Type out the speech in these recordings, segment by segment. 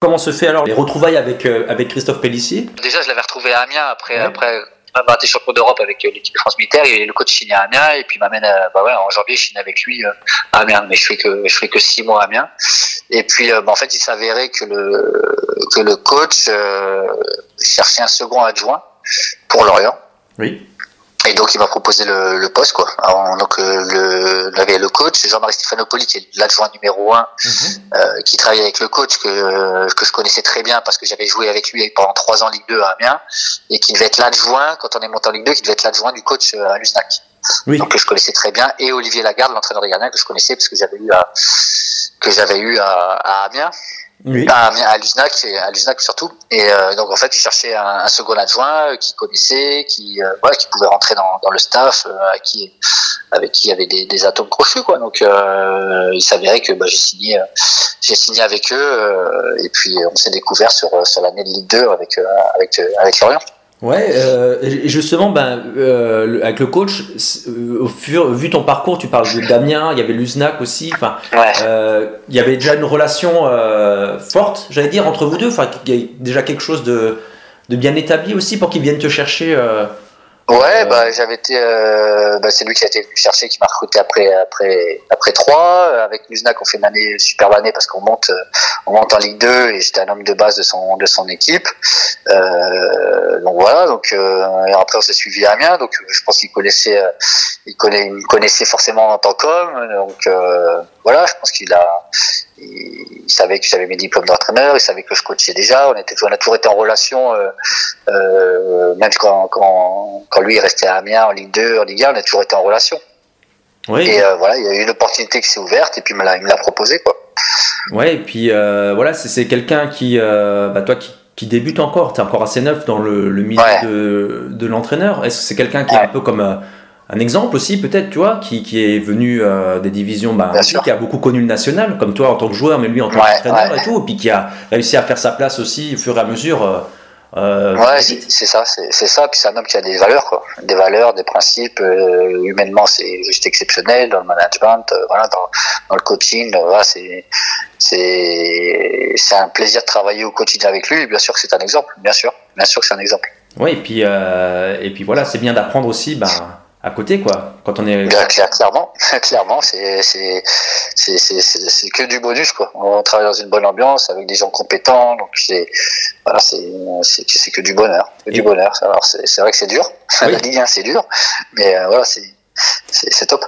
Comment se fait alors les retrouvailles avec, euh, avec Christophe Pellissier? Déjà, je l'avais retrouvé à Amiens après, ouais. après avoir été champion d'Europe avec euh, l'équipe de France militaire et le coach signe à Amiens et puis m'amène bah ouais, en janvier je signe avec lui euh, à Amiens. Mais je fais que je fais que six mois à Amiens. Et puis bah, en fait il s'avérait que le que le coach euh, cherchait un second adjoint pour Lorient. Oui et donc il m'a proposé le, le, poste quoi. Alors, donc euh, le, avait le coach Jean-Marie Stefanopoli qui est l'adjoint numéro un, mm -hmm. euh, qui travaille avec le coach que que je connaissais très bien parce que j'avais joué avec lui pendant trois ans Ligue 2 à Amiens et qui devait être l'adjoint quand on est monté en Ligue 2, qui devait être l'adjoint du coach à Luznac. Oui. Donc que je connaissais très bien et Olivier Lagarde, l'entraîneur des gardiens que je connaissais parce que j'avais eu à que j'avais eu à, à Amiens. Oui. À, à et à surtout. Et euh, donc en fait, il cherchait un, un second adjoint euh, qui connaissait, qui euh, qui pouvait rentrer dans, dans le staff, euh, qui avec qui il y avait des, des atomes crochus quoi. Donc euh, il s'avérait que bah, j'ai signé j'ai signé avec eux et puis on s'est découvert sur sur l'année de Ligue 2 avec avec avec Lorient. Ouais, euh, justement, ben, euh, avec le coach, euh, au fur, vu ton parcours, tu parles de Damien, il y avait Luznac aussi. Enfin, ouais. euh, il y avait déjà une relation forte, j'allais dire, entre vous deux. Enfin, il y a déjà quelque chose de, de bien établi aussi pour qu'ils viennent te chercher. Euh, Ouais, bah j'avais été, euh, bah, c'est lui qui a été venu chercher, qui m'a recruté après après après trois. Avec Luznac, on fait une année superbe année parce qu'on monte on monte en Ligue 2 et j'étais un homme de base de son de son équipe. Euh, donc voilà, donc euh, et après on s'est suivi à Amiens, donc je pense qu'il connaissait euh, il connaît il me connaissait forcément en tant qu'homme, donc euh, voilà, je pense qu'il a il, savait que j'avais mes diplômes d'entraîneur, il savait que je coachais déjà, on était on a toujours été en relation, euh, euh, même quand, quand, quand lui est resté à Amiens en Ligue 2, en Ligue 1, on a toujours été en relation. Oui. Et euh, voilà, il y a eu une opportunité qui s'est ouverte et puis il me l'a, proposé quoi. Ouais, et puis euh, voilà, c'est, quelqu'un qui, euh, bah, toi qui, qui débute encore, t'es encore assez neuf dans le, le milieu Ouais. de, de l'entraîneur. Est-ce que c'est quelqu'un qui est un peu comme un exemple aussi, peut-être, tu vois, qui, qui est venu euh, des divisions, bah, qui a beaucoup connu le national, comme toi en tant que joueur, mais lui en tant qu'entraîneur ouais. et tout, et puis qui a réussi à faire sa place aussi au fur et à mesure. euh, euh, Ouais, c'est, ça, c'est, ça. Puis c'est un homme qui a des valeurs, quoi. Des valeurs, des principes. euh, humainement, c'est juste exceptionnel dans le management, voilà, dans, dans le coaching. voilà, c'est, c'est, un plaisir de travailler au quotidien avec lui. Bien sûr que c'est un exemple. Bien sûr, bien sûr que c'est un exemple. Ouais, et puis, euh, et puis voilà, c'est bien d'apprendre aussi bah, à côté, quoi. Quand on est. Bien, clair- clairement, clairement, c'est, c'est, c'est, c'est, que du bonus, quoi. On travaille dans une bonne ambiance avec des gens compétents, donc c'est, voilà, c'est, c'est, c'est que du bonheur, que Et- du bonheur. Alors c'est, c'est vrai que c'est dur. Oui. La Ligue 1, c'est dur, mais euh, voilà, c'est, c'est, c'est top.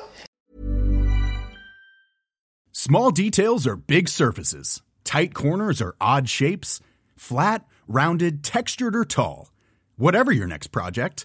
Small details are big surfaces. Tight corners are odd shapes. Flat, rounded, textured, or tall. Whatever your next project,